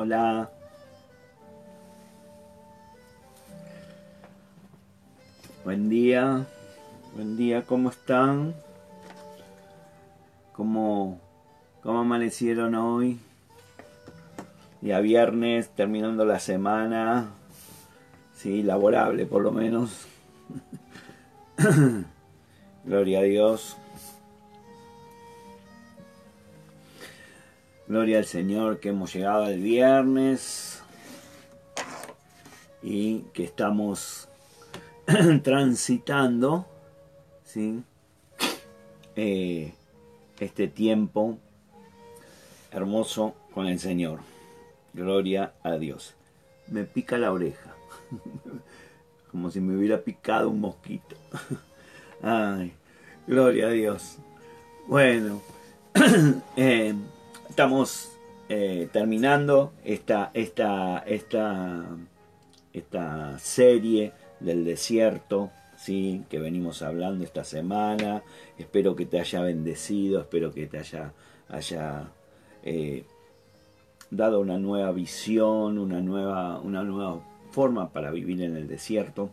Hola. Buen día. Buen día, ¿cómo están? ¿Cómo, cómo amanecieron hoy? Día viernes, terminando la semana. Sí, laborable por lo menos. Gloria a Dios. Gloria al Señor que hemos llegado al viernes y que estamos transitando ¿sí? Eh, este tiempo hermoso con el Señor. Gloria a Dios. Me pica la oreja, como si me hubiera picado un mosquito. Ay, gloria a Dios. Bueno, eh, estamos eh, terminando esta, esta, esta, esta serie del desierto, ¿sí? que venimos hablando esta semana. Espero que te haya bendecido, espero que te haya, haya eh, dado una nueva visión, una nueva, una nueva forma para vivir en el desierto.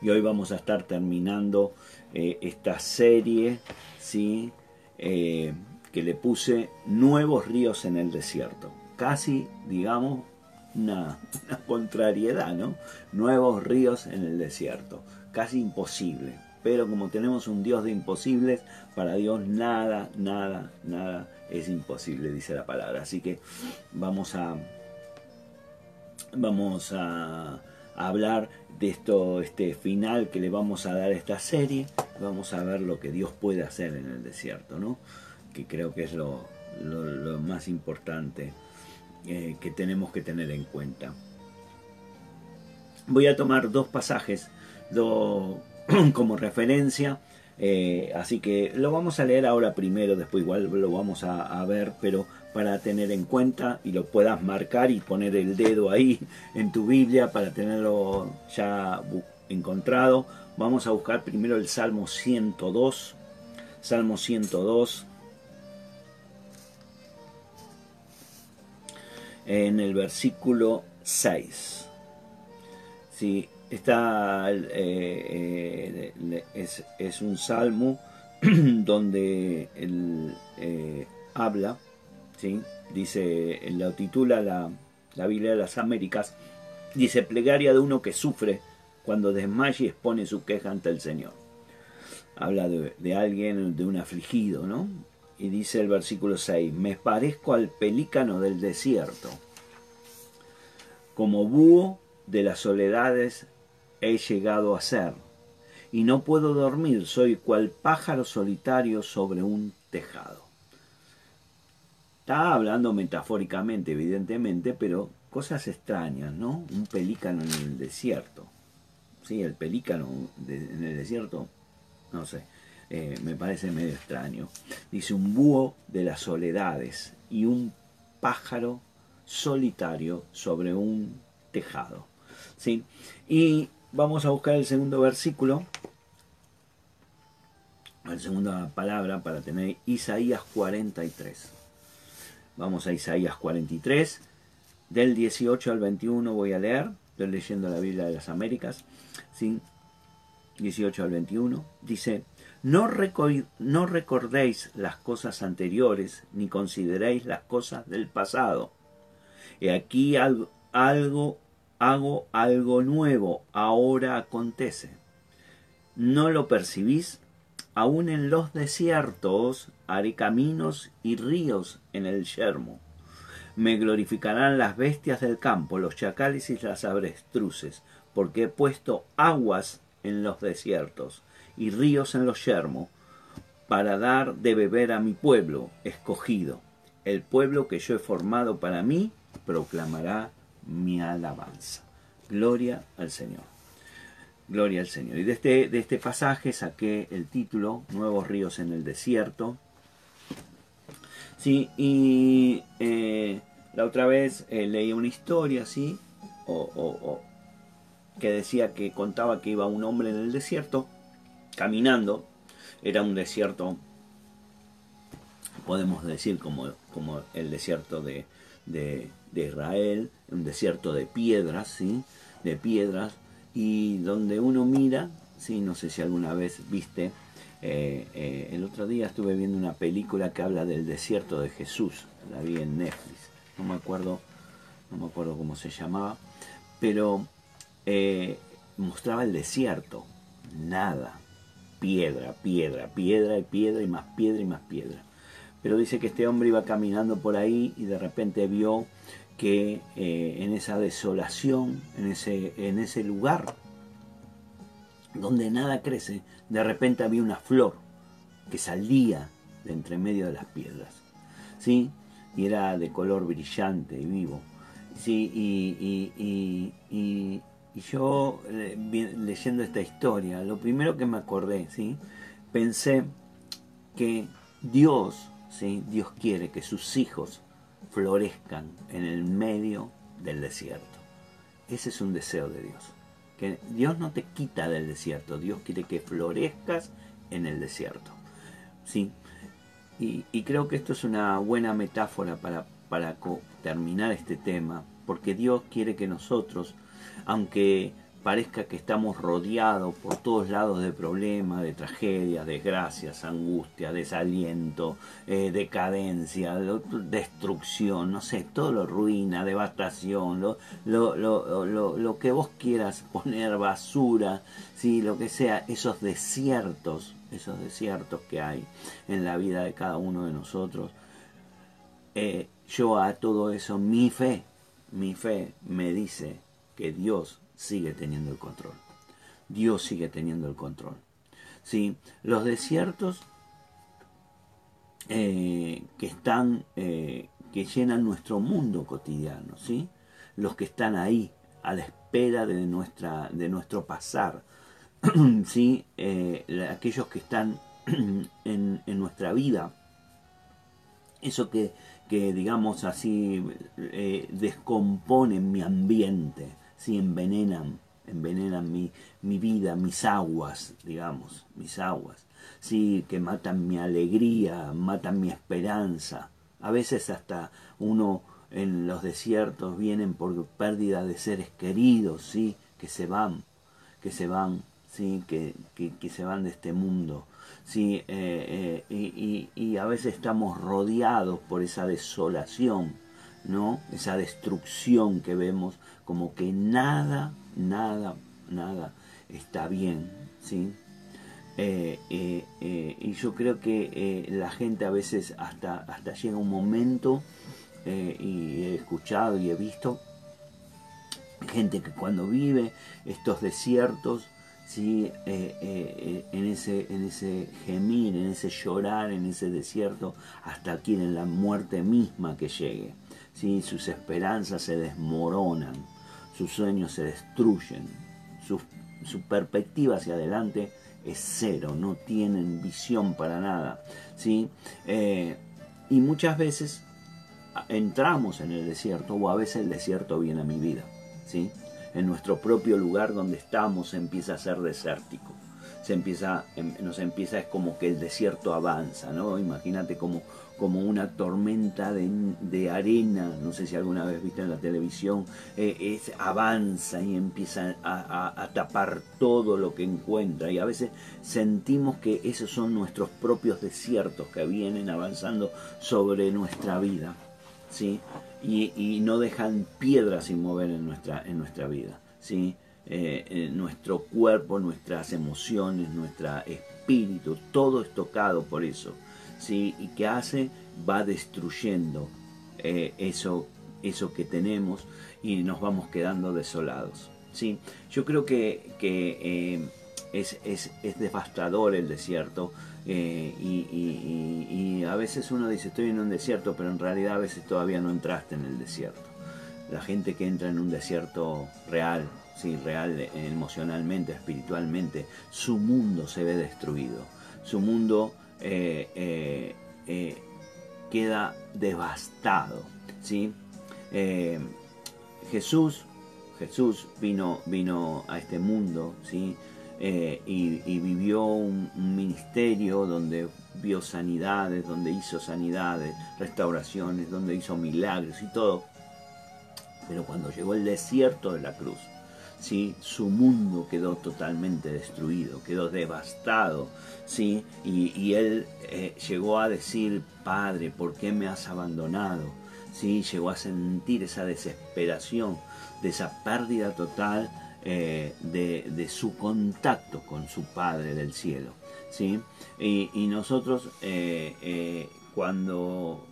Y hoy vamos a estar terminando eh, esta serie, ¿sí? Que le puse nuevos ríos en el desierto. Casi, digamos, una, contrariedad, ¿no? Nuevos ríos en el desierto. Casi imposible. Pero como tenemos un Dios de imposibles, para Dios nada, nada, nada es imposible, dice la palabra. Así que vamos a, vamos a, hablar de esto, este final que le vamos a dar a esta serie. Vamos a ver lo que Dios puede hacer en el desierto, ¿no? Que creo que es lo, más importante eh, que tenemos que tener en cuenta. Voy a tomar dos pasajes como referencia, eh, así que lo vamos a leer ahora primero, después igual lo vamos a, ver, pero para tener en cuenta y lo puedas marcar y poner el dedo ahí en tu Biblia para tenerlo ya encontrado. Vamos a buscar primero el Salmo 102. Salmo 102. En el versículo 6. Sí, está, eh, eh, es, un salmo donde él eh, habla, ¿sí? dice, lo titula la, la Biblia de las Américas, dice plegaria de uno que sufre cuando desmaya y expone su queja ante el Señor. Habla de, de alguien, de un afligido, ¿no? Y dice el versículo 6, me parezco al pelícano del desierto. Como búho de las soledades he llegado a ser. Y no puedo dormir, soy cual pájaro solitario sobre un tejado. Está hablando metafóricamente, evidentemente, pero cosas extrañas, ¿no? Un pelícano en el desierto. Sí, el pelícano en el desierto, no sé. Eh, me parece medio extraño. Dice un búho de las soledades y un pájaro solitario sobre un tejado. ¿sí? Y vamos a buscar el segundo versículo, la segunda palabra para tener Isaías 43. Vamos a Isaías 43, del 18 al 21 voy a leer, estoy leyendo la Biblia de las Américas, ¿sí? 18 al 21, dice, no, no recordéis las cosas anteriores, ni consideréis las cosas del pasado. Y aquí algo, algo, hago algo nuevo, ahora acontece. ¿No lo percibís? Aún en los desiertos haré caminos y ríos en el yermo. Me glorificarán las bestias del campo, los chacales y las avestruces, porque he puesto aguas en los desiertos y ríos en los yermos, para dar de beber a mi pueblo escogido. El pueblo que yo he formado para mí proclamará mi alabanza. Gloria al Señor. Gloria al Señor. Y de este, de este pasaje saqué el título, Nuevos ríos en el desierto. Sí, y eh, la otra vez eh, leí una historia, ¿sí? o, que decía que contaba que iba un hombre en el desierto caminando. Era un desierto podemos decir como, como el desierto de, de, Israel, un desierto de piedras, ¿sí? De piedras, y donde uno mira, ¿sí? No sé si alguna vez viste, eh, eh, el otro día estuve viendo una película que habla del desierto de Jesús, la vi en Netflix, no me acuerdo, no me acuerdo cómo se llamaba, pero eh, mostraba el desierto, nada, piedra, piedra, piedra y piedra y más piedra y más piedra. Pero dice que este hombre iba caminando por ahí y de repente vio que eh, en esa desolación, en ese, en ese lugar donde nada crece, de repente había una flor que salía de entre medio de las piedras. ¿Sí? Y era de color brillante y vivo. ¿Sí? Y, y, yo, leyendo esta historia, lo primero que me acordé, ¿sí? pensé que Dios, ¿sí? Dios quiere que sus hijos florezcan en el medio del desierto. Ese es un deseo de Dios. Que Dios no te quita del desierto, Dios quiere que florezcas en el desierto. ¿sí? Y, y creo que esto es una buena metáfora para, para terminar este tema, porque Dios quiere que nosotros aunque parezca que estamos rodeados por todos lados de problemas, de tragedias, desgracias, angustia, desaliento, eh, decadencia, destrucción, no sé, todo lo ruina, devastación, lo, lo, lo, que vos quieras poner, basura, ¿sí? lo que sea, esos desiertos, esos desiertos que hay en la vida de cada uno de nosotros. Eh, yo a todo eso, mi fe, mi fe me dice que Dios sigue teniendo el control. Dios sigue teniendo el control. ¿Sí? Los desiertos eh, que están, eh, que llenan nuestro mundo cotidiano, ¿sí? los que están ahí a la espera de, nuestra, de nuestro pasar, ¿sí? Eh, aquellos que están en, en, nuestra vida, eso que, que digamos así, descomponen mi ambiente, si envenenan, envenenan mi, mi, vida, mis aguas, digamos, mis aguas, sí, que matan mi alegría, matan mi esperanza. A veces hasta uno en los desiertos vienen por pérdida de seres queridos, sí, que se van, que se van, sí, que, que, se van de este mundo. Sí, eh, eh, y, y a veces estamos rodeados por esa desolación, ¿no? Esa destrucción que vemos como que nada, nada, nada está bien, ¿sí? Eh, eh, eh, y yo creo que la gente a veces hasta, hasta llega un momento, y he escuchado y he visto, gente que cuando vive estos desiertos, ¿sí? en, ese, en ese gemir, en ese llorar, en ese desierto, hasta quieren la muerte misma que llegue. ¿sí? sus esperanzas se desmoronan, sus sueños se destruyen, su, perspectiva hacia adelante es cero, no tienen visión para nada. ¿sí? Eh, y muchas veces entramos en el desierto o a veces el desierto viene a mi vida. ¿sí? En nuestro propio lugar donde estamos empieza a ser desértico. Se empieza, em, nos empieza, es como que el desierto avanza, ¿no? Imagínate como como una tormenta de, arena, no sé si alguna vez viste en la televisión, eh, es, avanza y empieza a, tapar todo lo que encuentra y a veces sentimos que esos son nuestros propios desiertos que vienen avanzando sobre nuestra vida, ¿sí? Y, no dejan piedras sin mover en nuestra, en nuestra vida, ¿sí? Eh, nuestro cuerpo, nuestras emociones, nuestro espíritu, todo es tocado por eso. ¿sí? y que hace va destruyendo eh, eso, eso que tenemos y nos vamos quedando desolados. ¿sí? Yo creo que, eh, es, es, es, devastador el desierto eh, y, a veces uno dice estoy en un desierto, pero en realidad a veces todavía no entraste en el desierto. La gente que entra en un desierto real, sí, real emocionalmente, espiritualmente, su mundo se ve destruido. Su mundo eh, eh, eh, queda devastado. ¿sí? Jesús, Jesús vino, vino a este mundo ¿sí? y, vivió un, ministerio donde vio sanidades, donde hizo sanidades, restauraciones, donde hizo milagros y todo. Pero cuando llegó el desierto de la cruz, su mundo quedó totalmente destruido, quedó devastado, ¿sí? y, él eh, llegó a decir, Padre, ¿por qué me has abandonado? ¿Sí? Llegó a sentir esa desesperación, de esa pérdida total eh, de, su contacto con su Padre del cielo. ¿sí? Y, nosotros eh, cuando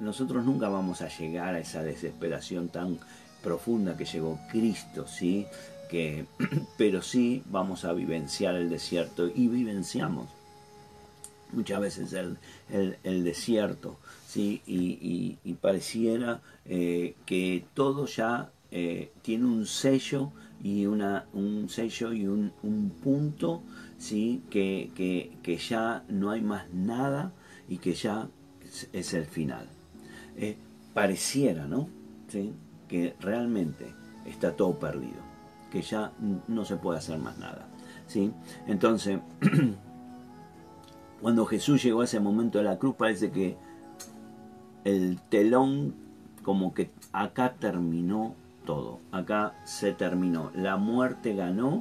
nosotros nunca vamos a llegar a esa desesperación tan profunda que llegó Cristo, ¿sí? Que, pero sí vamos a vivenciar el desierto y vivenciamos muchas veces el, desierto, ¿sí? Y, pareciera eh, que todo ya eh, tiene un sello y una, un sello y un, punto, ¿sí? Que, que, ya no hay más nada y que ya es, el final. Eh, pareciera, ¿no? ¿Sí? Que realmente está todo perdido, que ya no se puede hacer más nada. ¿sí? Entonces, cuando Jesús llegó a ese momento de la cruz, parece que el telón, como que acá terminó todo, acá se terminó. La muerte ganó,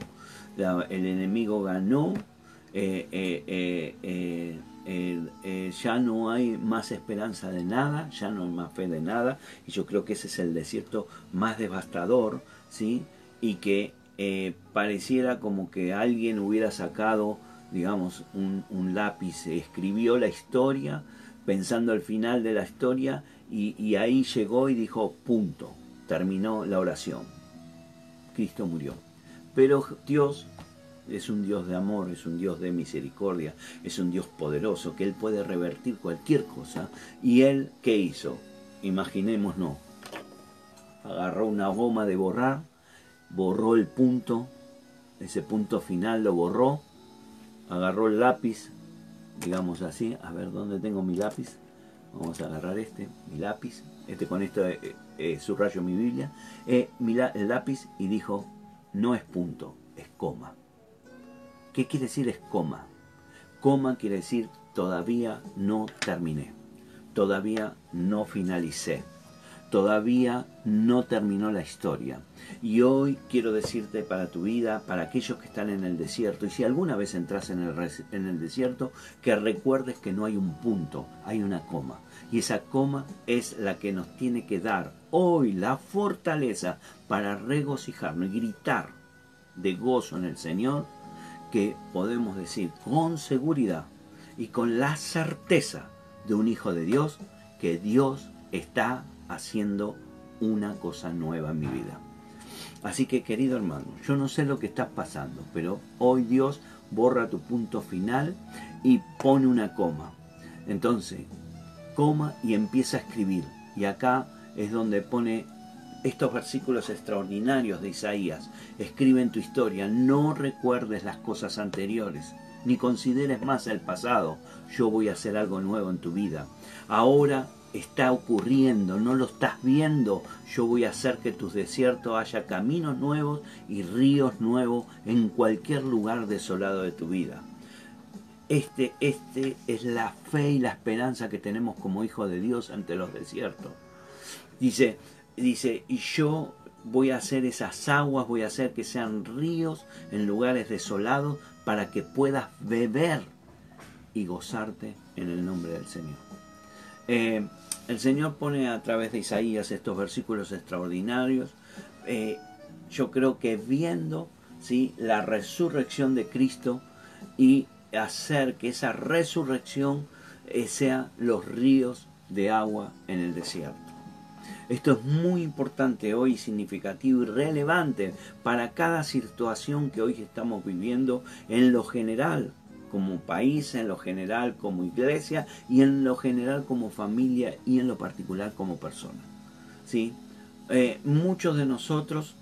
el enemigo ganó, eh, eh, eh, eh, ya no hay más esperanza de nada, ya no hay más fe de nada, y yo creo que ese es el desierto más devastador, ¿sí? Y que eh, pareciera como que alguien hubiera sacado, digamos, un, lápiz, escribió la historia, pensando al final de la historia, y, y ahí llegó y dijo, punto, terminó la oración. Cristo murió. Pero Dios es un Dios de amor, es un Dios de misericordia, es un Dios poderoso, que Él puede revertir cualquier cosa. ¿Y Él qué hizo? Imaginémonos, agarró una goma de borrar, borró el punto, ese punto final lo borró, agarró el lápiz, digamos así, a ver dónde tengo mi lápiz, vamos a agarrar este, mi lápiz, este con esto eh, eh, subrayo mi Biblia, eh, el lápiz y dijo, no es punto, es coma. ¿Qué quiere decir es coma? Coma quiere decir todavía no terminé, todavía no finalicé, todavía no terminó la historia. Y hoy quiero decirte para tu vida, para aquellos que están en el desierto, y si alguna vez entras en el, en el desierto, que recuerdes que no hay un punto, hay una coma. Y esa coma es la que nos tiene que dar hoy la fortaleza para regocijarnos y gritar de gozo en el Señor que podemos decir con seguridad y con la certeza de un hijo de Dios que Dios está haciendo una cosa nueva en mi vida. Así que querido hermano, yo no sé lo que estás pasando, pero hoy Dios borra tu punto final y pone una coma. Entonces, coma y empieza a escribir. Y acá es donde pone estos versículos extraordinarios de Isaías. Escriben tu historia, no recuerdes las cosas anteriores, ni consideres más el pasado. Yo voy a hacer algo nuevo en tu vida. Ahora está ocurriendo, no lo estás viendo. Yo voy a hacer que tus desiertos haya caminos nuevos y ríos nuevos en cualquier lugar desolado de tu vida. Este, este es la fe y la esperanza que tenemos como hijos de Dios ante los desiertos. Dice, dice, y yo voy a hacer esas aguas, voy a hacer que sean ríos en lugares desolados para que puedas beber y gozarte en el nombre del Señor. Eh, el Señor pone a través de Isaías estos versículos extraordinarios. Eh, yo creo que viendo ¿sí? la resurrección de Cristo y hacer que esa resurrección eh, sea los ríos de agua en el desierto. Esto es muy importante hoy, significativo y relevante para cada situación que hoy estamos viviendo en lo general como país, en lo general como iglesia y en lo general como familia y en lo particular como persona. ¿Sí? Eh, muchos de nosotros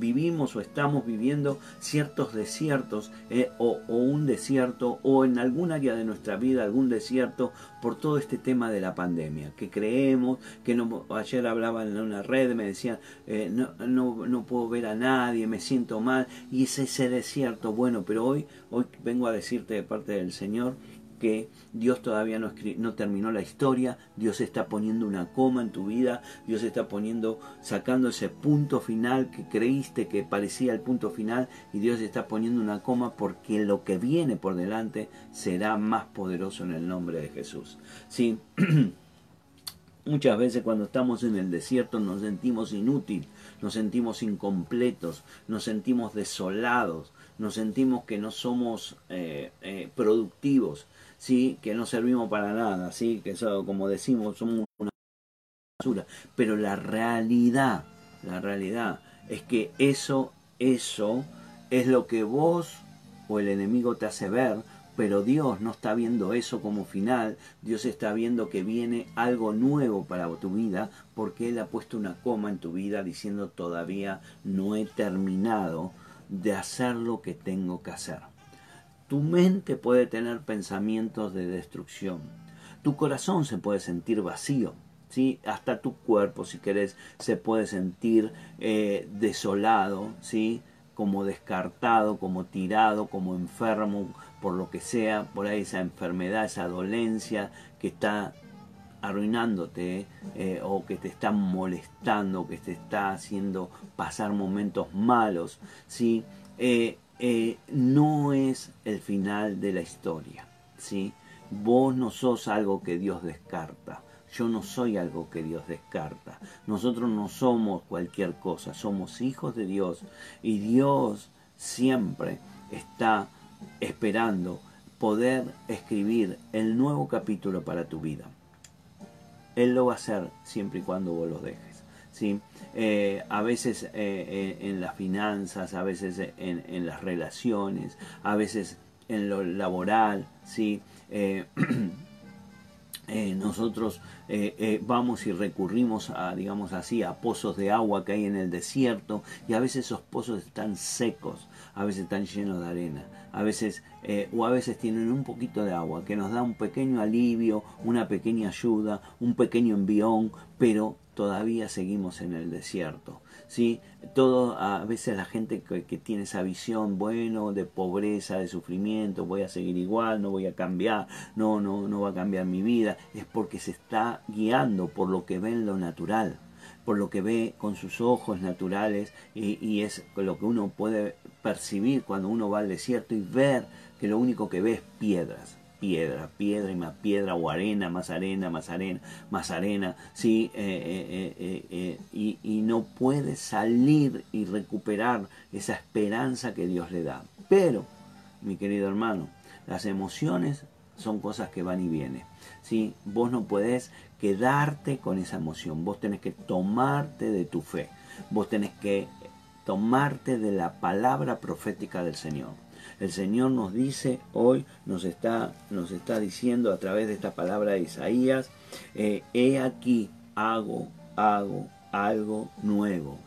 vivimos o estamos viviendo ciertos desiertos eh, o, un desierto o en algún área de nuestra vida algún desierto por todo este tema de la pandemia, que creemos, que no, ayer hablaba en una red, me decían, eh, no, no, no, puedo ver a nadie, me siento mal, y es ese desierto, bueno, pero hoy, hoy vengo a decirte de parte del Señor, que Dios todavía no, no, terminó la historia, Dios está poniendo una coma en tu vida, Dios está poniendo, sacando ese punto final que creíste que parecía el punto final y Dios está poniendo una coma porque lo que viene por delante será más poderoso en el nombre de Jesús. Sí. Muchas veces cuando estamos en el desierto nos sentimos inútiles, nos sentimos incompletos, nos sentimos desolados, nos sentimos que no somos eh, eh, productivos, ¿sí? que no servimos para nada, ¿sí? que eso, como decimos, somos una basura. Pero la realidad, la realidad es que eso, eso es lo que vos o el enemigo te hace ver, pero Dios no está viendo eso como final, Dios está viendo que viene algo nuevo para tu vida, porque Él ha puesto una coma en tu vida diciendo todavía no he terminado de hacer lo que tengo que hacer. Tu mente puede tener pensamientos de destrucción. Tu corazón se puede sentir vacío. ¿sí? Hasta tu cuerpo, si querés, se puede sentir eh, desolado, ¿sí? como descartado, como tirado, como enfermo, por lo que sea, por ahí esa enfermedad, esa dolencia que está arruinándote eh, o que te está molestando, que te está haciendo pasar momentos malos, ¿sí? Eh, eh, no es el final de la historia. ¿sí? Vos no sos algo que Dios descarta. Yo no soy algo que Dios descarta. Nosotros no somos cualquier cosa. Somos hijos de Dios. Y Dios siempre está esperando poder escribir el nuevo capítulo para tu vida. Él lo va a hacer siempre y cuando vos lo dejes. ¿Sí? Eh, a veces eh, eh, en las finanzas, a veces en, las relaciones, a veces en lo laboral, ¿sí? nosotros vamos y recurrimos a, digamos así, a pozos de agua que hay en el desierto y a veces esos pozos están secos, a veces están llenos de arena, a veces o a veces tienen un poquito de agua que nos da un pequeño alivio, una pequeña ayuda, un pequeño envión, pero todavía seguimos en el desierto. ¿sí? Todo, a veces la gente que, tiene esa visión, bueno, de pobreza, de sufrimiento, voy a seguir igual, no voy a cambiar, no, no, no va a cambiar mi vida, es porque se está guiando por lo que ve en lo natural por lo que ve con sus ojos naturales y, y es lo que uno puede percibir cuando uno va al desierto y ver que lo único que ve es piedras piedra, piedra y más piedra o arena, más arena, más arena, más arena, ¿sí? Eh, eh, eh, y, y no puede salir y recuperar esa esperanza que Dios le da. Pero, mi querido hermano, las emociones son cosas que van y vienen. ¿sí? Vos no podés quedarte con esa emoción, vos tenés que tomarte de tu fe, vos tenés que tomarte de la palabra profética del Señor. El Señor nos dice hoy, nos está, nos está diciendo a través de esta palabra de Isaías, eh, he aquí, hago, hago algo nuevo.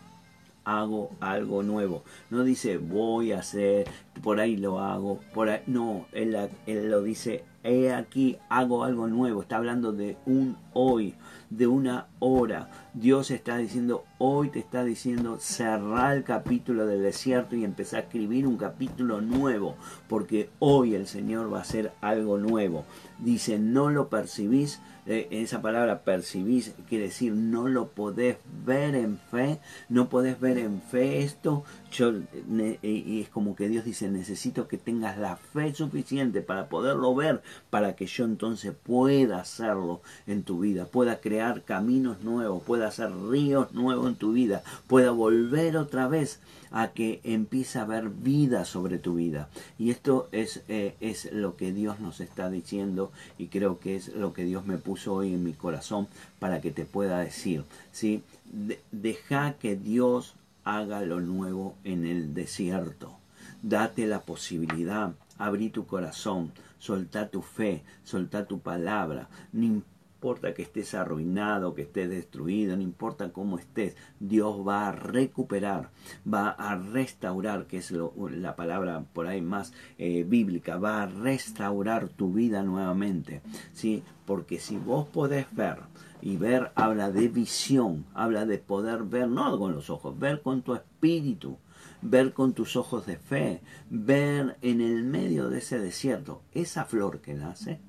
Hago algo nuevo. No dice voy a hacer, por ahí lo hago, por ahí. No, él, él lo dice, he aquí, hago algo nuevo. Está hablando de un hoy, de una hora. Dios está diciendo, hoy te está diciendo, cerrar el capítulo del desierto y empezar a escribir un capítulo nuevo, porque hoy el Señor va a hacer algo nuevo. Dice, no lo percibís, eh, esa palabra percibís quiere decir no lo podés ver en fe, no podés ver en fe esto, yo, y es como que Dios dice, necesito que tengas la fe suficiente para poderlo ver, para que yo entonces pueda hacerlo en tu vida, pueda crear caminos nuevos, pueda hacer ríos nuevos en tu vida, pueda volver otra vez a que empiece a haber vida sobre tu vida. Y esto es, eh, es lo que Dios nos está diciendo y creo que es lo que Dios me puso hoy en mi corazón para que te pueda decir. ¿sí? deja que Dios haga lo nuevo en el desierto. Date la posibilidad, abrí tu corazón, soltá tu fe, soltá tu palabra. Importa que estés arruinado, que estés destruido, no importa cómo estés, Dios va a recuperar, va a restaurar, que es la palabra por ahí más eh, bíblica, va a restaurar tu vida nuevamente, ¿sí? Porque si vos podés ver, y ver habla de visión, habla de poder ver, no con los ojos, ver con tu espíritu, ver con tus ojos de fe, ver en el medio de ese desierto esa flor que nace,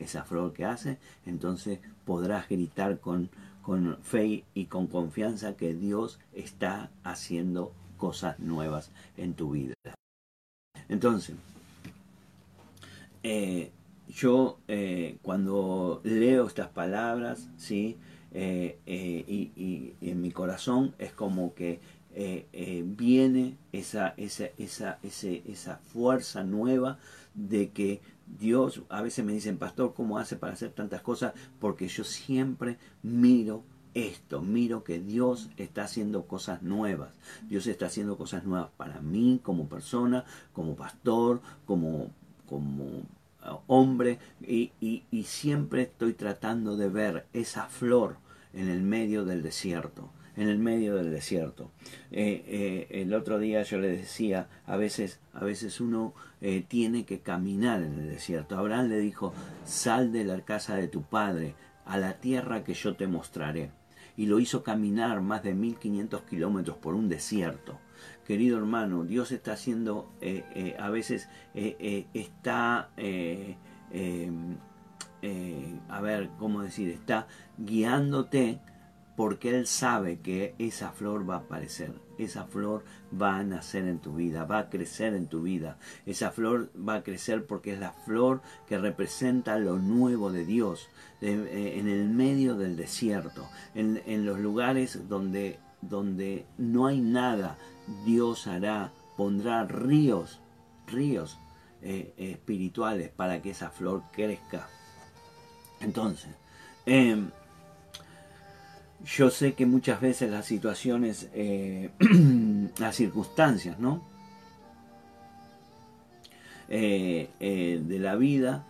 esa flor que hace, entonces podrás gritar con, con fe y con confianza que Dios está haciendo cosas nuevas en tu vida. Entonces, eh, yo eh, cuando leo estas palabras, ¿sí? Eh, y, en mi corazón es como que viene esa, esa, esa, esa fuerza nueva de que Dios, a veces me dicen, pastor, ¿cómo hace para hacer tantas cosas? Porque yo siempre miro esto, miro que Dios está haciendo cosas nuevas. Dios está haciendo cosas nuevas para mí como persona, como pastor, como, como hombre y, siempre estoy tratando de ver esa flor en el medio del desierto en el medio del desierto. Eh, eh, el otro día yo le decía, a veces, a veces uno eh, tiene que caminar en el desierto. Abraham le dijo, sal de la casa de tu padre a la tierra que yo te mostraré. Y lo hizo caminar más de 1500 kilómetros por un desierto querido hermano, Dios está haciendo, a veces está, em, a ver, ¿cómo decir? Está guiándote porque Él sabe que esa flor va a aparecer, esa flor va a nacer en tu vida, va a crecer en tu vida. Esa flor va a crecer porque es la flor que representa lo nuevo de Dios, en el medio del desierto, en, en los lugares donde, donde no hay nada, Dios hará, pondrá ríos, ríos eh, espirituales para que esa flor crezca. Entonces, em, yo sé que muchas veces las situaciones, eh, las circunstancias, ¿no? Eh, de la vida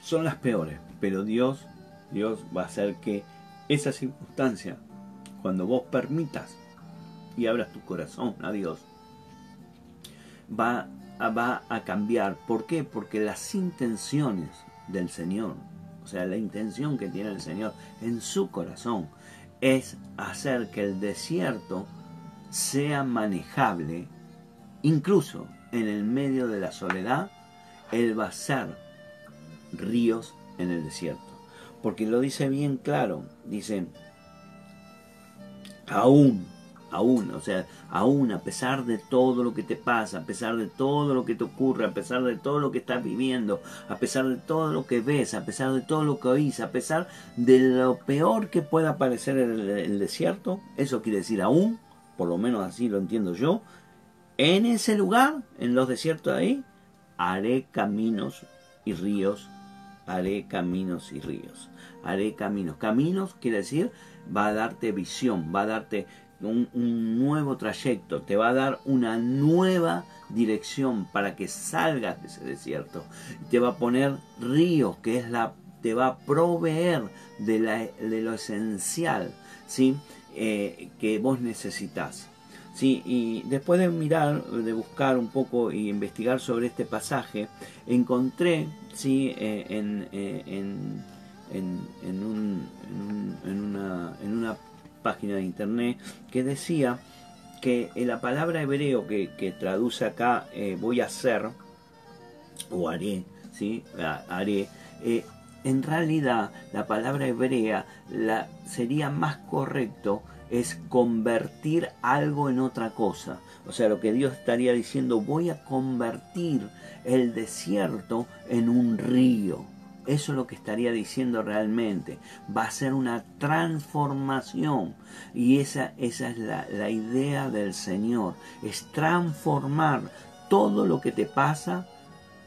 son las peores, pero Dios, Dios va a hacer que esa circunstancia cuando vos permitas y abras tu corazón a Dios, va va a cambiar. ¿Por qué? Porque las intenciones del Señor, o sea, la intención que tiene el Señor en su corazón, es hacer que el desierto sea manejable, incluso en el medio de la soledad, Él va a ser ríos en el desierto. Porque lo dice bien claro, dice, aún, aún, o sea, aún a pesar de todo lo que te pasa, a pesar de todo lo que te ocurre, a pesar de todo lo que estás viviendo, a pesar de todo lo que ves, a pesar de todo lo que oís, a pesar de lo peor que pueda parecer el, el desierto, eso quiere decir aún, por lo menos así lo entiendo yo, en ese lugar, en los desiertos de ahí, haré caminos y ríos, haré caminos y ríos, haré caminos. Caminos quiere decir va a darte visión, va a darte un, nuevo trayecto, te va a dar una nueva dirección para que salgas de ese desierto. Te va a poner ríos, que es la, te va a proveer de, la, de lo esencial, ¿sí? Eh, que vos necesitas. Sí, y después de mirar, de buscar un poco y investigar sobre este pasaje, encontré sí, eh, en, eh, en en, un, en, una, en una página de internet que decía que la palabra hebreo que, traduce acá eh, voy a hacer o haré, ¿sí? haré, eh, en realidad la palabra hebrea la, sería más correcto es convertir algo en otra cosa. O sea, lo que Dios estaría diciendo, voy a convertir el desierto en un río. Eso es lo que estaría diciendo realmente. Va a ser una transformación. Y esa, esa es la, la idea del Señor. Es transformar todo lo que te pasa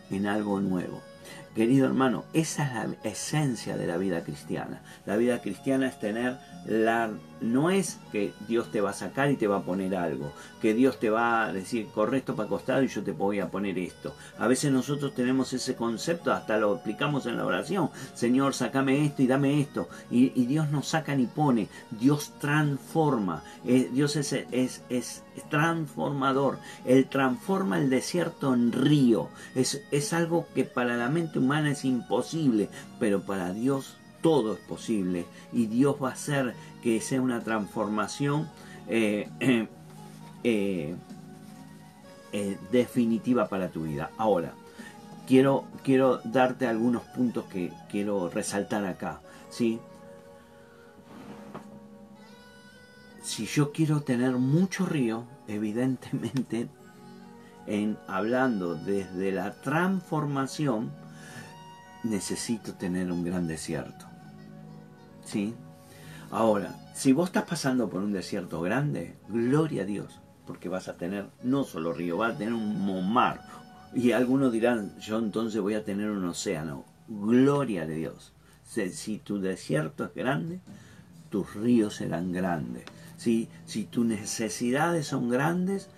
en algo nuevo. Querido hermano, esa es la esencia de la vida cristiana. La vida cristiana es tener la... No es que Dios te va a sacar y te va a poner algo, que Dios te va a decir, corre esto para costado y yo te voy a poner esto. A veces nosotros tenemos ese concepto, hasta lo explicamos en la oración, Señor, sacame esto y dame esto. Y, Dios no saca ni pone, Dios transforma, eh, Dios es, es, es, transformador, Él transforma el desierto en río. Es, es algo que para la mente humana es imposible, pero para Dios todo es posible y Dios va a hacer que sea una transformación eh, eh, eh, definitiva para tu vida. Ahora, quiero, quiero darte algunos puntos que quiero resaltar acá. ¿sí? Si yo quiero tener mucho río, evidentemente, en hablando desde la transformación, necesito tener un gran desierto. ¿Sí? Ahora, si vos estás pasando por un desierto grande, gloria a Dios, porque vas a tener no solo río, vas a tener un mar. Y algunos dirán, yo entonces voy a tener un océano. Gloria a Dios. Si, tu desierto es grande, tus ríos serán grandes. Si, si tus necesidades son grandes,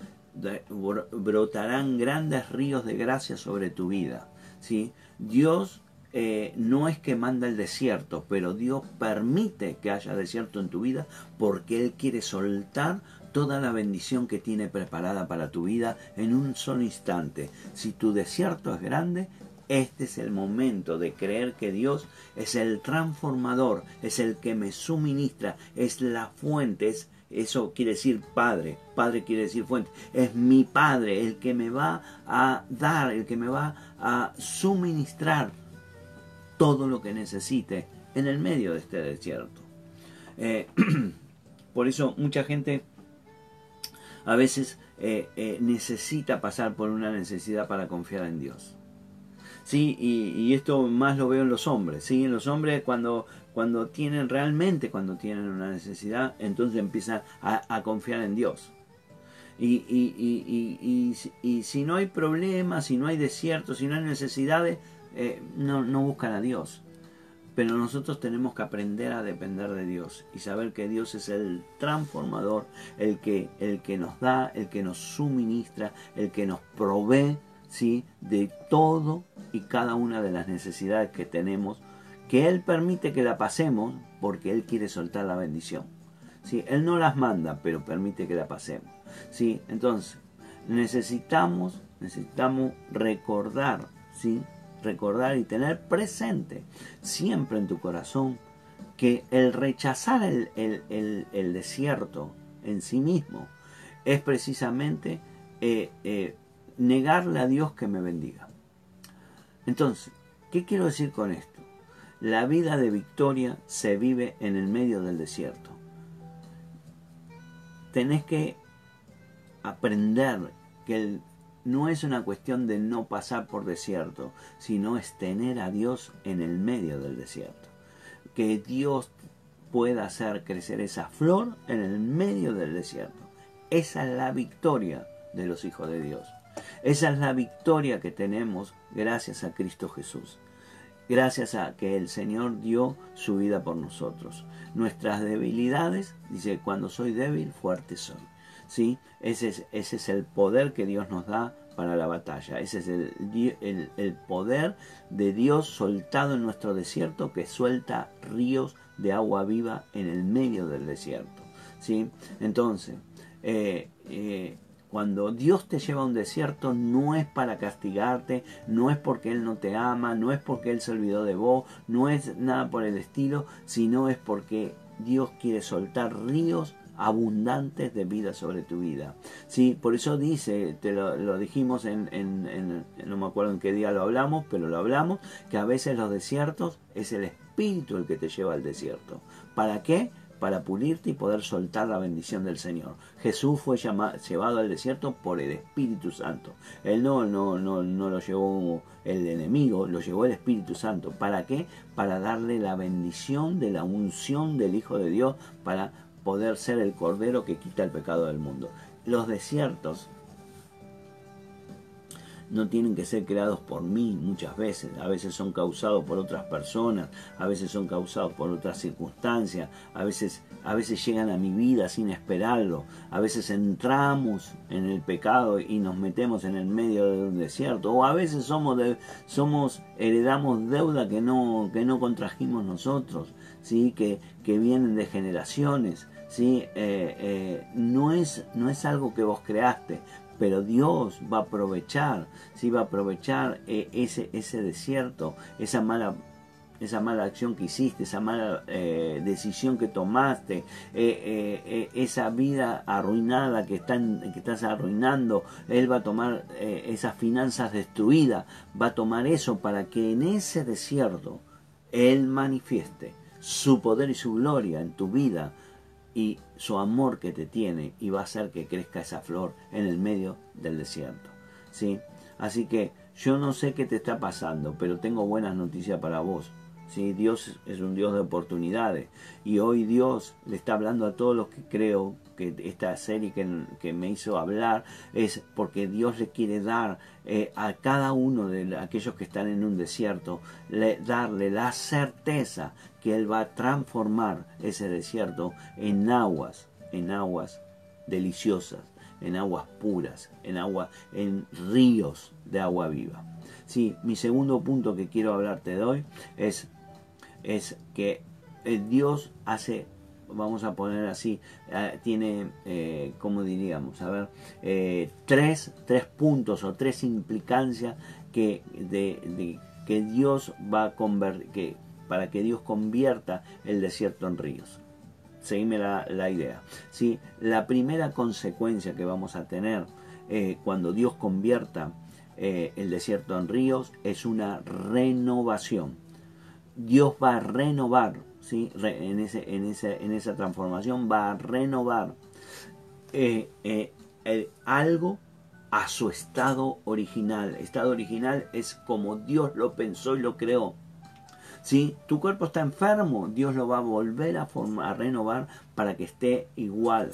brotarán grandes ríos de gracia sobre tu vida. ¿sí? Dios eh, no es que manda el desierto, pero Dios permite que haya desierto en tu vida porque Él quiere soltar toda la bendición que tiene preparada para tu vida en un solo instante. Si tu desierto es grande, este es el momento de creer que Dios es el transformador, es el que me suministra, es la fuente, es, eso quiere decir Padre, Padre quiere decir fuente, es mi Padre el que me va a dar, el que me va a suministrar todo lo que necesite en el medio de este desierto. Eh, por eso mucha gente a veces eh, eh, necesita pasar por una necesidad para confiar en Dios. Sí, y, esto más lo veo en los hombres. ¿sí? En los hombres cuando, cuando tienen realmente, cuando tienen una necesidad, entonces empiezan a, confiar en Dios. Y, y, si no hay problemas, si no hay desiertos, si no hay necesidades, eh, no, no buscan a Dios. Pero nosotros tenemos que aprender a depender de Dios y saber que Dios es el transformador, el que, el que nos da, el que nos suministra, el que nos provee ¿sí? de todo y cada una de las necesidades que tenemos, que Él permite que la pasemos porque Él quiere soltar la bendición. ¿sí? Él no las manda, pero permite que la pasemos. ¿sí? Entonces, necesitamos, necesitamos recordar ¿sí? Recordar y tener presente siempre en tu corazón que el rechazar el, desierto en sí mismo es precisamente eh, eh, negarle a Dios que me bendiga. Entonces, ¿qué quiero decir con esto? La vida de victoria se vive en el medio del desierto. Tenés que aprender que el no es una cuestión de no pasar por desierto, sino es tener a Dios en el medio del desierto. Que Dios pueda hacer crecer esa flor en el medio del desierto. Esa es la victoria de los hijos de Dios. Esa es la victoria que tenemos gracias a Cristo Jesús. Gracias a que el Señor dio su vida por nosotros. Nuestras debilidades, dice, cuando soy débil, fuerte soy. ¿Sí? Ese es, ese es el poder que Dios nos da para la batalla. Ese es el, el, poder de Dios soltado en nuestro desierto que suelta ríos de agua viva en el medio del desierto. ¿sí? Entonces, eh, eh, cuando Dios te lleva a un desierto no es para castigarte, no es porque Él no te ama, no es porque Él se olvidó de vos, no es nada por el estilo, sino es porque Dios quiere soltar ríos abundantes de vida sobre tu vida. Sí, por eso dice, te lo, dijimos en, no me acuerdo en qué día lo hablamos, pero lo hablamos, que a veces los desiertos es el espíritu el que te lleva al desierto. ¿Para qué? Para pulirte y poder soltar la bendición del Señor. Jesús fue llevado al desierto por el Espíritu Santo. Él no, no, no, no lo llevó el enemigo, lo llevó el Espíritu Santo. ¿Para qué? Para darle la bendición de la unción del Hijo de Dios, para poder ser el cordero que quita el pecado del mundo. Los desiertos no tienen que ser creados por mí muchas veces, a veces son causados por otras personas, a veces son causados por otras circunstancias, a veces, a veces llegan a mi vida sin esperarlo, a veces entramos en el pecado y nos metemos en el medio de un desierto, o a veces somos, de, somos heredamos deuda que no, que no contrajimos nosotros, ¿sí? que, que vienen de generaciones. ¿sí? Eh, eh, no, es, no es algo que vos creaste, pero Dios va a aprovechar, ¿sí? va a aprovechar eh, ese, ese desierto, esa mala esa mala acción que hiciste, esa mala decisión que tomaste, esa vida arruinada que, que estás arruinando, Él va a tomar esas finanzas destruidas, va a tomar eso para que en ese desierto Él manifieste su poder y su gloria en tu vida, y su amor que te tiene y va a hacer que crezca esa flor en el medio del desierto. ¿sí? Así que yo no sé qué te está pasando, pero tengo buenas noticias para vos. ¿sí? Dios es un Dios de oportunidades y hoy Dios le está hablando a todos los que creo que esta serie que, me hizo hablar es porque Dios le quiere dar eh, a cada uno de aquellos que están en un desierto, le, darle la certeza que Él va a transformar ese desierto en aguas, en aguas deliciosas, en aguas puras, en agua, en ríos de agua viva. Sí, mi segundo punto que quiero hablarte de hoy es, es que eh, Dios hace vamos a poner así, eh, tiene, eh, como diríamos, a ver, eh, tres, tres, puntos o tres implicancias que, de, que Dios va a convertir, para que Dios convierta el desierto en ríos. Seguime la, la idea. ¿sí? La primera consecuencia que vamos a tener cuando Dios convierta el desierto en ríos es una renovación. Dios va a renovar en, ese, en, ese, en esa transformación va a renovar eh, eh, algo a su estado original. Estado original es como Dios lo pensó y lo creó. Si tu cuerpo está enfermo, Dios lo va a volver a, formar, a renovar para que esté igual,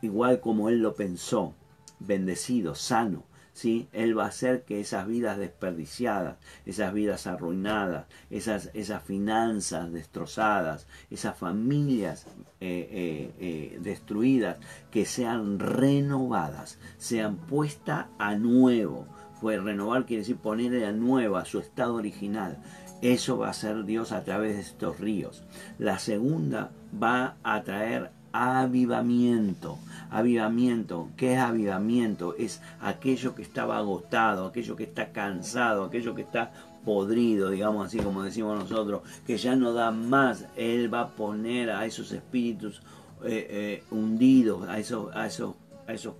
igual como Él lo pensó, bendecido, sano. ¿Sí? Él va a hacer que esas vidas desperdiciadas, esas vidas arruinadas, esas, esas finanzas destrozadas, esas familias eh, eh, eh, destruidas, que sean renovadas, sean puestas a nuevo. Fue renovar quiere decir poner a nuevo, a su estado original. Eso va a hacer Dios a través de estos ríos. La segunda va a traer avivamiento. Avivamiento, ¿qué es avivamiento? Es aquello que estaba agotado, aquello que está cansado, aquello que está podrido, digamos así como decimos nosotros, que ya no da más. Él va a poner a esos espíritus eh, eh, hundidos, a esos, a esos, a esos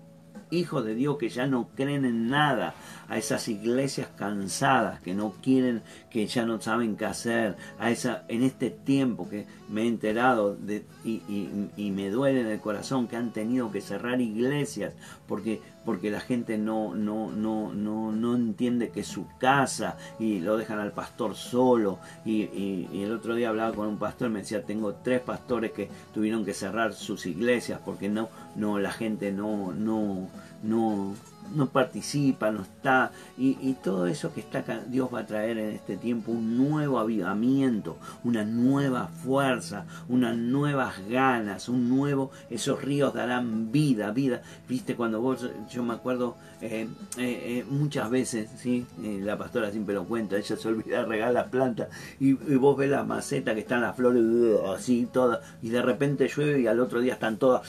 hijos de Dios que ya no creen en nada, a esas iglesias cansadas que no quieren, que ya no saben qué hacer, a esa, en este tiempo que me he enterado y, y, me duele en el corazón que han tenido que cerrar iglesias porque, porque la gente no, no, no, no, no entiende que su casa y lo dejan al pastor solo. Y, y, el otro día hablaba con un pastor, me decía, tengo tres pastores que tuvieron que cerrar sus iglesias porque no, no, la gente no, no, no, no participa, no está, y, todo eso que está acá, Dios va a traer en este tiempo un nuevo avivamiento, una nueva fuerza, unas nuevas ganas, un nuevo, esos ríos darán vida, vida, viste, cuando vos, yo me acuerdo eh, eh, eh, muchas veces, ¿sí? la pastora siempre lo cuenta, ella se olvida de regar plantas, y, y, vos ves la maceta que están las flores así todas, y de repente llueve y al otro día están todas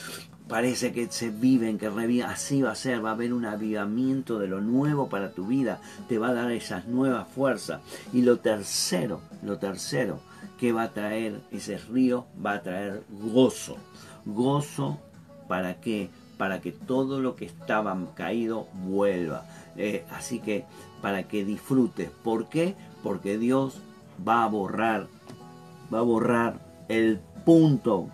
parece que se viven, que reviven, así va a ser, va a haber un avivamiento de lo nuevo para tu vida, te va a dar esas nuevas fuerzas. Y lo tercero, lo tercero que va a traer ese río, va a traer gozo. Gozo para qué? Para que todo lo que estaba caído vuelva. Eh, así que para que disfrutes. ¿Por qué? Porque Dios va a borrar, va a borrar el punto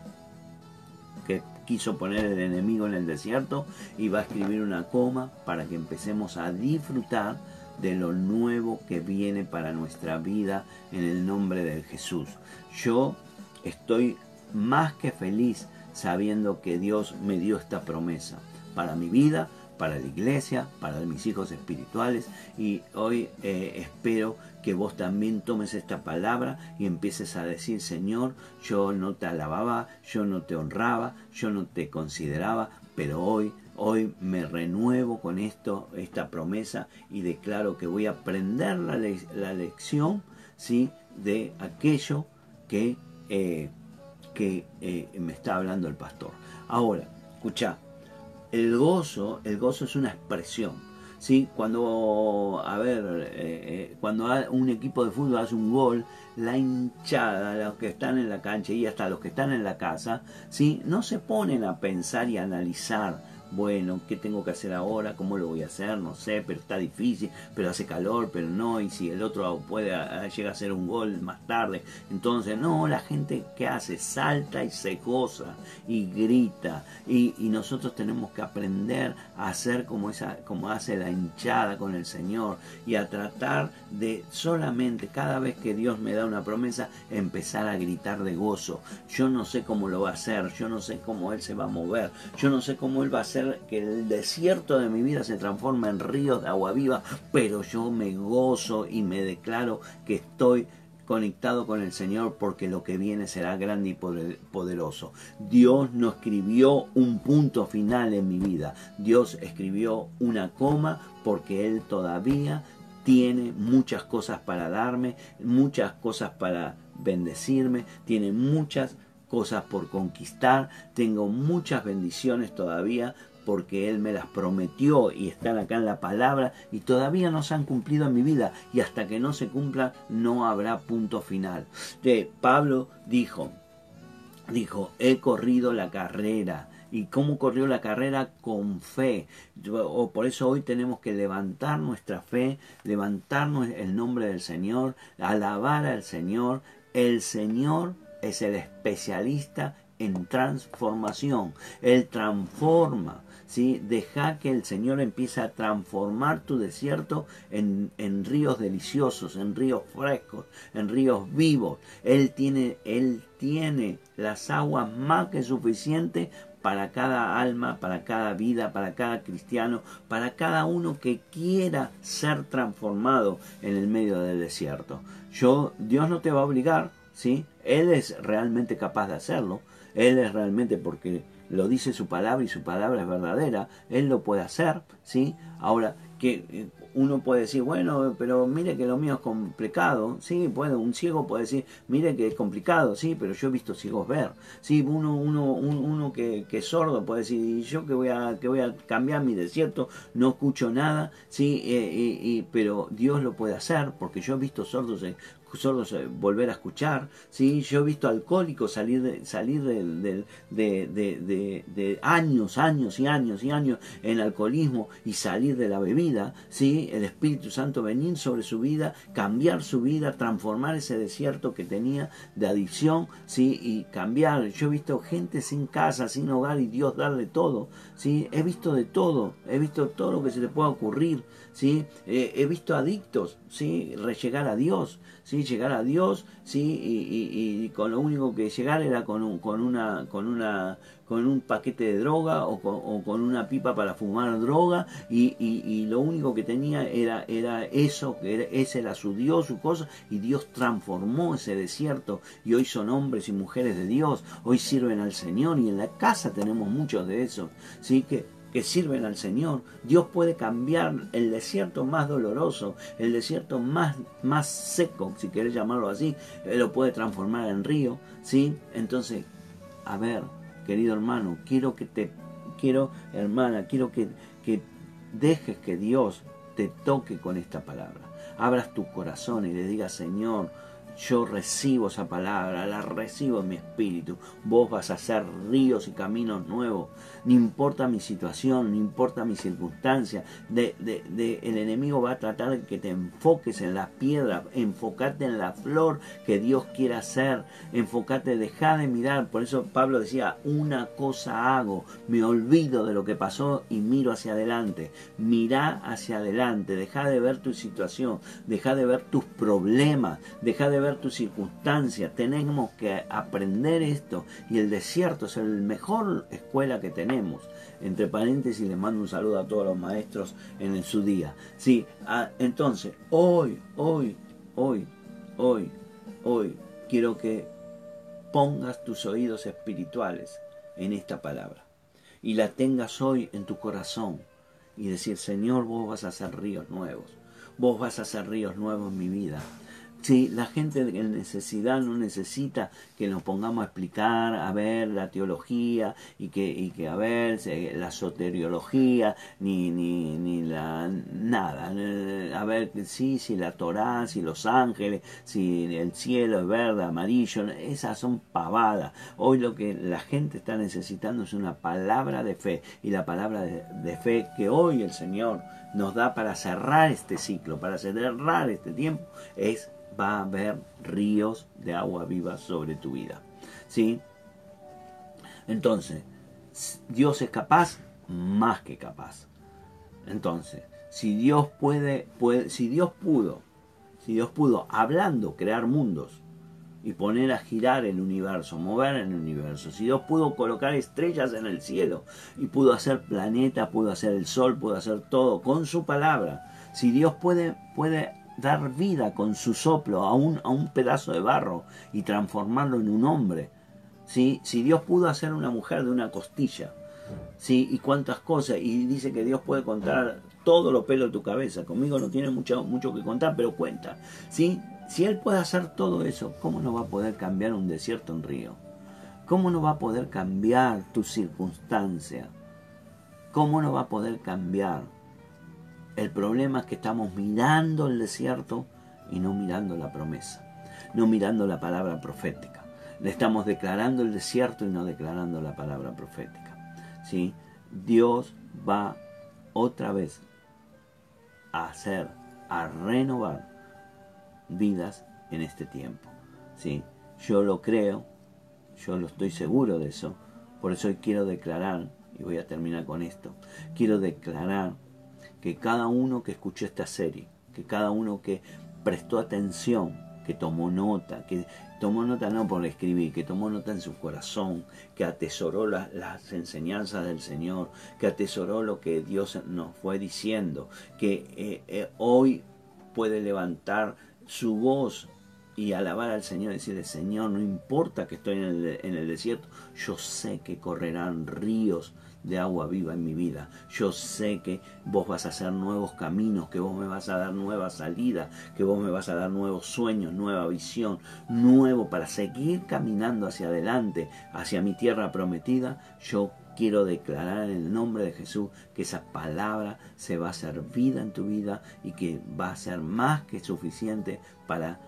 quiso poner el enemigo en el desierto y va a escribir una coma para que empecemos a disfrutar de lo nuevo que viene para nuestra vida en el nombre de Jesús. Yo estoy más que feliz sabiendo que Dios me dio esta promesa para mi vida, para la iglesia, para mis hijos espirituales y hoy eh, espero que vos también tomes esta palabra y empieces a decir, Señor, yo no te alababa, yo no te honraba, yo no te consideraba, pero hoy Hoy me renuevo con esto, esta promesa y declaro que voy a aprender la, la lección ¿sí? de aquello que, eh, que eh, me está hablando el pastor. Ahora, escucha, el gozo, el gozo es una expresión. ¿Sí? Cuando, a ver, eh, cuando un equipo de fútbol hace un gol, la hinchada, los que están en la cancha y hasta los que están en la casa, ¿sí? no se ponen a pensar y a analizar bueno, ¿qué tengo que hacer ahora? ¿Cómo lo voy a hacer? No sé, pero está difícil, pero hace calor, pero no, y si el otro puede llega a hacer un gol más tarde, entonces no, la gente que hace salta y se goza y grita y, nosotros tenemos que aprender a hacer como esa, como hace la hinchada con el Señor y a tratar de solamente cada vez que Dios me da una promesa empezar a gritar de gozo. Yo no sé cómo lo va a hacer, yo no sé cómo él se va a mover, yo no sé cómo él va a hacer que el desierto de mi vida se transforme en ríos de agua viva, pero yo me gozo y me declaro que estoy conectado con el Señor porque lo que viene será grande y poderoso. Dios no escribió un punto final en mi vida, Dios escribió una coma porque Él todavía tiene muchas cosas para darme, muchas cosas para bendecirme, tiene muchas cosas por conquistar, tengo muchas bendiciones todavía porque Él me las prometió y están acá en la palabra y todavía no se han cumplido en mi vida y hasta que no se cumpla no habrá punto final. De Pablo dijo, dijo, he corrido la carrera. ¿Y cómo corrió la carrera? Con fe. O por eso hoy tenemos que levantar nuestra fe, levantarnos el nombre del Señor, alabar al Señor. El Señor es el especialista en transformación. Él transforma. ¿Sí? Deja que el Señor empiece a transformar tu desierto en, en, ríos deliciosos, en ríos frescos, en ríos vivos. Él tiene, Él tiene las aguas más que suficientes para cada alma, para cada vida, para cada cristiano, para cada uno que quiera ser transformado en el medio del desierto. Yo, Dios no te va a obligar, ¿sí? Él es realmente capaz de hacerlo. Él es realmente porque lo dice su palabra y su palabra es verdadera, Él lo puede hacer, ¿sí? Ahora, que eh, uno puede decir, bueno, pero mire que lo mío es complicado, sí, puede, un ciego puede decir, mire que es complicado, sí, pero yo he visto ciegos ver, sí, uno, uno, uno que, que, es sordo puede decir, y yo que voy a, que voy a cambiar mi desierto, no escucho nada, sí, eh, pero Dios lo puede hacer, porque yo he visto sordos solo volver a escuchar. ¿sí? Yo he visto alcohólicos salir, de, salir de, de, de, años, años y años y años en alcoholismo y salir de la bebida. ¿sí? El Espíritu Santo venir sobre su vida, cambiar su vida, transformar ese desierto que tenía de adicción ¿sí? y cambiar. Yo he visto gente sin casa, sin hogar y Dios darle todo. ¿sí? He visto de todo, he visto todo lo que se le pueda ocurrir. ¿sí? Eh, he visto adictos ¿sí? rellegar a Dios. ¿sí? Llegar a Dios, ¿sí? y, con lo único que llegar era con, un, con, una, con, una, con un paquete de droga o con, una pipa para fumar droga, y, lo único que tenía era, era eso, que ese era su Dios, su cosa, y Dios transformó ese desierto, y hoy son hombres y mujeres de Dios, hoy sirven al Señor, y en la casa tenemos muchos de esos, ¿sí? que que sirven al Señor. Dios puede cambiar el desierto más doloroso, el desierto más, más seco, si querés llamarlo así, Él lo puede transformar en río, ¿sí? Entonces, a ver, querido hermano, quiero que te, quiero, hermana, quiero que, que dejes que Dios te toque con esta palabra. Abras tu corazón y le digas, Señor, yo recibo esa palabra, la recibo en mi espíritu. Vos vas a hacer ríos y caminos nuevos. No importa mi situación, no importa mi circunstancia. De, el enemigo va a tratar de que te enfoques en las piedras, enfócate en la flor que Dios quiere hacer. Enfócate, deja de mirar. Por eso Pablo decía, una cosa hago, me olvido de lo que pasó y miro hacia adelante. Mira hacia adelante, deja de ver tu situación, deja de ver tus problemas, deja de puede ver tu circunstancia. Tenemos que aprender esto. Y el desierto es la mejor escuela que tenemos. Entre paréntesis, les mando un saludo a todos los maestros en su día. Sí, ah, entonces, hoy, hoy, hoy, hoy, hoy, quiero que pongas tus oídos espirituales en esta palabra y la tengas hoy en tu corazón y decir, Señor, vos vas a hacer ríos nuevos, vos vas a hacer ríos nuevos en mi vida. Sí, la gente en necesidad no necesita que nos pongamos a explicar, a ver la teología y que, y que a ver la soteriología, ni, ni, ni la nada. Eh, a ver sí, si la Torá, si los ángeles, si el cielo es verde, amarillo, esas son pavadas. Hoy lo que la gente está necesitando es una palabra de fe y la palabra de, fe que hoy el Señor nos da para cerrar este ciclo, para cerrar este tiempo, es va a haber ríos de agua viva sobre tu vida. ¿Sí? Entonces, Dios es capaz, más que capaz. Entonces, si Dios puede, puede, si Dios pudo, si Dios pudo hablando crear mundos y poner a girar el universo, mover el universo, si Dios pudo colocar estrellas en el cielo y pudo hacer planeta, pudo hacer el sol, pudo hacer todo con su palabra, si Dios puede, puede dar vida con su soplo a un, a un pedazo de barro y transformarlo en un hombre. ¿sí? Si Dios pudo hacer una mujer de una costilla, ¿sí? y cuántas cosas, y dice que Dios puede contar todo lo pelo de tu cabeza. Conmigo no tiene mucho, mucho que contar, pero cuenta. ¿sí? Si Él puede hacer todo eso, ¿cómo no va a poder cambiar un desierto en río? ¿Cómo no va a poder cambiar tu circunstancia? ¿Cómo no va a poder cambiar el problema es que estamos mirando el desierto y no mirando la promesa, no mirando la palabra profética. Le estamos declarando el desierto y no declarando la palabra profética. ¿sí? Dios va otra vez a hacer, a renovar vidas en este tiempo. ¿sí? Yo lo creo, yo lo estoy seguro de eso, por eso hoy quiero declarar, y voy a terminar con esto, quiero declarar que cada uno que escuchó esta serie, que cada uno que prestó atención, que tomó nota, que tomó nota no por escribir, que tomó nota en su corazón, que atesoró las enseñanzas del Señor, que atesoró lo que Dios nos fue diciendo, que eh, eh, hoy puede levantar su voz y alabar al Señor y decirle, Señor, no importa que estoy en el, en el desierto, yo sé que correrán ríos de agua viva en mi vida. Yo sé que vos vas a hacer nuevos caminos, que vos me vas a dar nueva salida, que vos me vas a dar nuevos sueños, nueva visión, nuevo para seguir caminando hacia adelante, hacia mi tierra prometida. Yo quiero declarar en el nombre de Jesús que esa palabra se va a hacer vida en tu vida y que va a ser más que suficiente para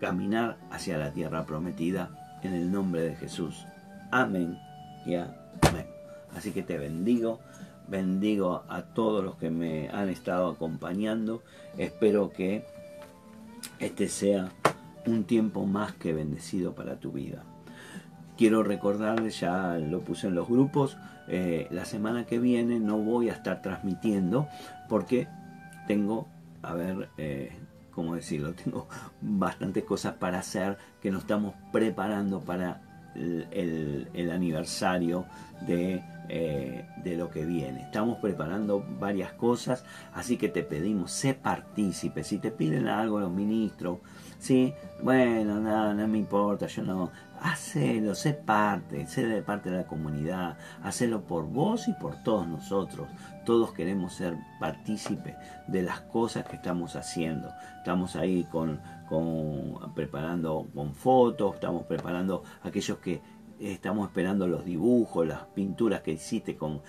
caminar hacia la tierra prometida en el nombre de Jesús. Amén y amén. Así que te bendigo, bendigo a todos los que me han estado acompañando. Espero que este sea un tiempo más que bendecido para tu vida. Quiero recordarles, ya lo puse en los grupos, eh, la semana que viene no voy a estar transmitiendo porque tengo, a ver, eh, ¿cómo decirlo? Tengo bastantes cosas para hacer que nos estamos preparando para el aniversario de eh, de lo que viene. Estamos preparando varias cosas, así que te pedimos, sé partícipe. Si te piden algo los ministros, sí, bueno, nada, no me importa, yo no. Hacelo, sé parte, sé de parte de la comunidad, hacelo por vos y por todos nosotros. Todos queremos ser partícipes de las cosas que estamos haciendo. Estamos ahí con, con preparando con fotos, estamos preparando aquellos que estamos esperando los dibujos, las pinturas que hiciste con,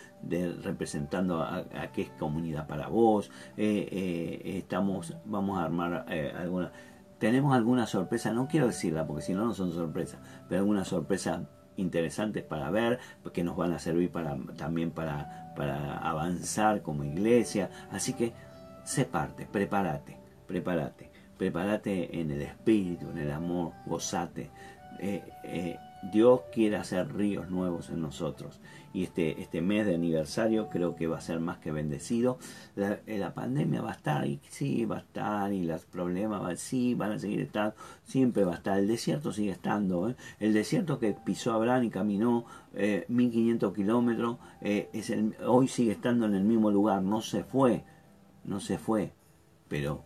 representando a, qué es comunidad para vos. Eh, eh, estamos, vamos a armar eh, alguna. Tenemos alguna sorpresa, no quiero decirla porque si no, no son sorpresas, pero alguna sorpresa interesantes para ver, que nos van a servir para, también para, para avanzar como iglesia. Así que sé parte, prepárate, prepárate, prepárate en el espíritu, en el amor, gozate Dios quiere hacer ríos nuevos en nosotros. Y este, este mes de aniversario creo que va a ser más que bendecido. La, eh, pandemia va a estar, y sí, va a estar, y los problemas sí, van a seguir estando, siempre va a estar. El desierto sigue estando. ¿eh? El desierto que pisó Abraham y caminó 1500 kilómetros, el, hoy sigue estando en el mismo lugar, no se fue, no se fue. Pero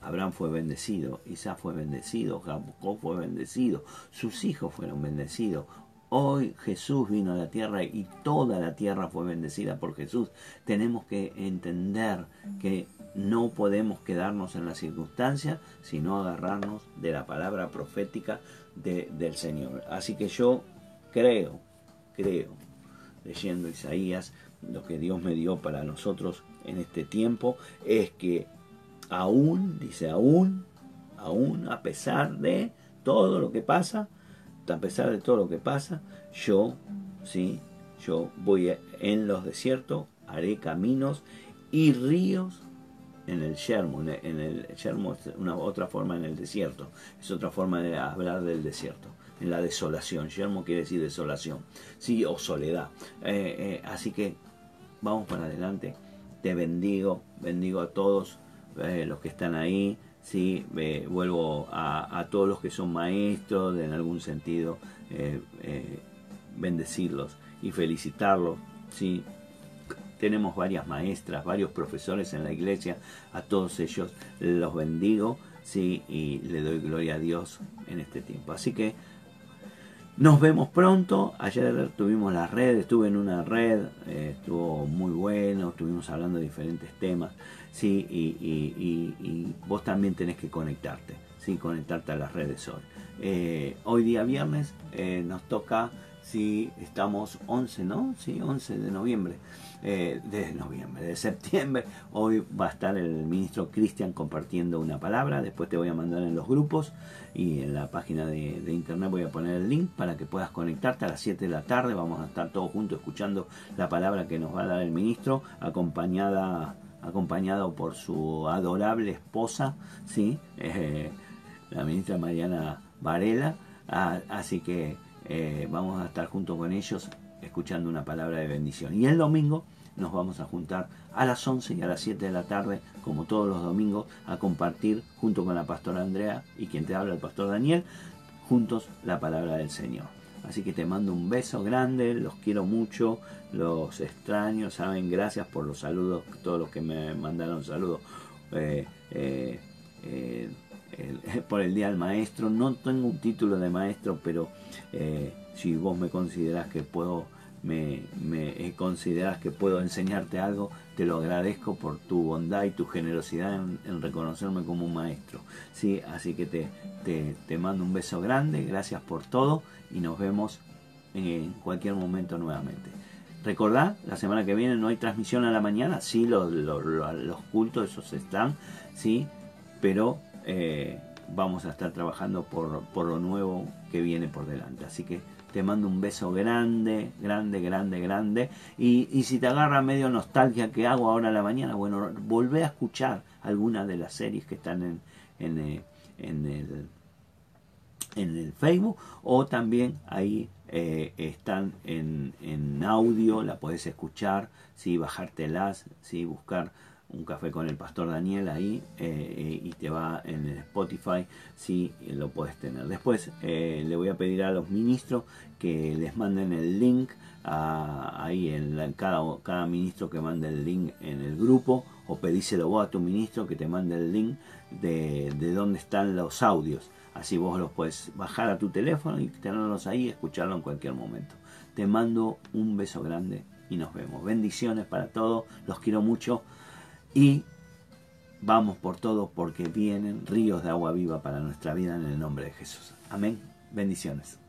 Abraham fue bendecido, Isaac fue bendecido, Jacob fue bendecido, sus hijos fueron bendecidos. Hoy Jesús vino a la tierra y toda la tierra fue bendecida por Jesús. Tenemos que entender que no podemos quedarnos en las circunstancias, sino agarrarnos de la palabra profética del Señor. Así que yo creo, creo, leyendo Isaías, lo que Dios me dio para nosotros en este tiempo es que aún, dice aún, aún a pesar de todo lo que pasa, a pesar de todo lo que pasa, yo, sí, yo voy en los desiertos, haré caminos y ríos en el yermo. En el, yermo es una otra forma en el desierto, es otra forma de hablar del desierto. En la desolación, yermo quiere decir desolación, sí, o soledad. Eh, eh, así que vamos para adelante. Te bendigo, bendigo a todos eh, los que están ahí, ¿sí? vuelvo a, todos los que son maestros, en algún sentido, eh, eh, bendecirlos y felicitarlos. ¿sí? Tenemos varias maestras, varios profesores en la iglesia, a todos ellos los bendigo ¿sí? y le doy gloria a Dios en este tiempo. Así que nos vemos pronto. Ayer tuvimos la red, estuve en una red, estuvo muy bueno, estuvimos hablando de diferentes temas. ¿Sí? Y, vos también tenés que conectarte, ¿sí? conectarte a las redes hoy. Eh, hoy día viernes eh, nos toca, si estamos 11, ¿no? Sí, 11 de noviembre, eh, de noviembre, de septiembre. Hoy va a estar el ministro Cristian compartiendo una palabra, después te voy a mandar en los grupos y en la página de, de, internet voy a poner el link para que puedas conectarte a las 7 de la tarde. Vamos a estar todos juntos escuchando la palabra que nos va a dar el ministro, acompañada acompañado por su adorable esposa, ¿sí? Eh, la ministra Mariana Varela. Ah, así que eh, vamos a estar junto con ellos escuchando una palabra de bendición. Y el domingo nos vamos a juntar a las 11 y a las 7 de la tarde, como todos los domingos, a compartir junto con la pastora Andrea y quien te habla el pastor Daniel, juntos la palabra del Señor. Así que te mando un beso grande, los quiero mucho, los extraño, saben, gracias por los saludos, todos los que me mandaron saludos eh, eh, eh, por el Día del Maestro. No tengo un título de maestro, pero si vos me considerás que puedo, me, me considerás que puedo enseñarte algo, te lo agradezco por tu bondad y tu generosidad en, reconocerme como un maestro. ¿sí? Así que te, te, te mando un beso grande, gracias por todo y nos vemos en cualquier momento nuevamente. Recordad, la semana que viene no hay transmisión a la mañana, sí, los, los, cultos, esos están, sí, pero eh, vamos a estar trabajando por, por lo nuevo que viene por delante. Así que te mando un beso grande, grande, grande, grande. Y, y, si te agarra medio nostalgia que hago ahora a la mañana, bueno, volvé a escuchar algunas de las series que están en, en, eh, en el en el Facebook o también ahí eh, están en, en, audio, la podés escuchar, ¿sí? bajártelas, ¿sí? buscar un café con el pastor Daniel ahí eh, eh, y te va en el Spotify si lo puedes tener. Después le voy a pedir a los ministros que les manden el link ahí en cada, cada ministro que mande el link en el grupo o pedíselo vos a tu ministro que te mande el link de, de dónde están los audios Así vos los puedes bajar a tu teléfono y tenerlos ahí y escucharlo en cualquier momento. Te mando un beso grande y nos vemos. Bendiciones para todos, los quiero mucho y vamos por todo porque vienen ríos de agua viva para nuestra vida en el nombre de Jesús. Amén. Bendiciones.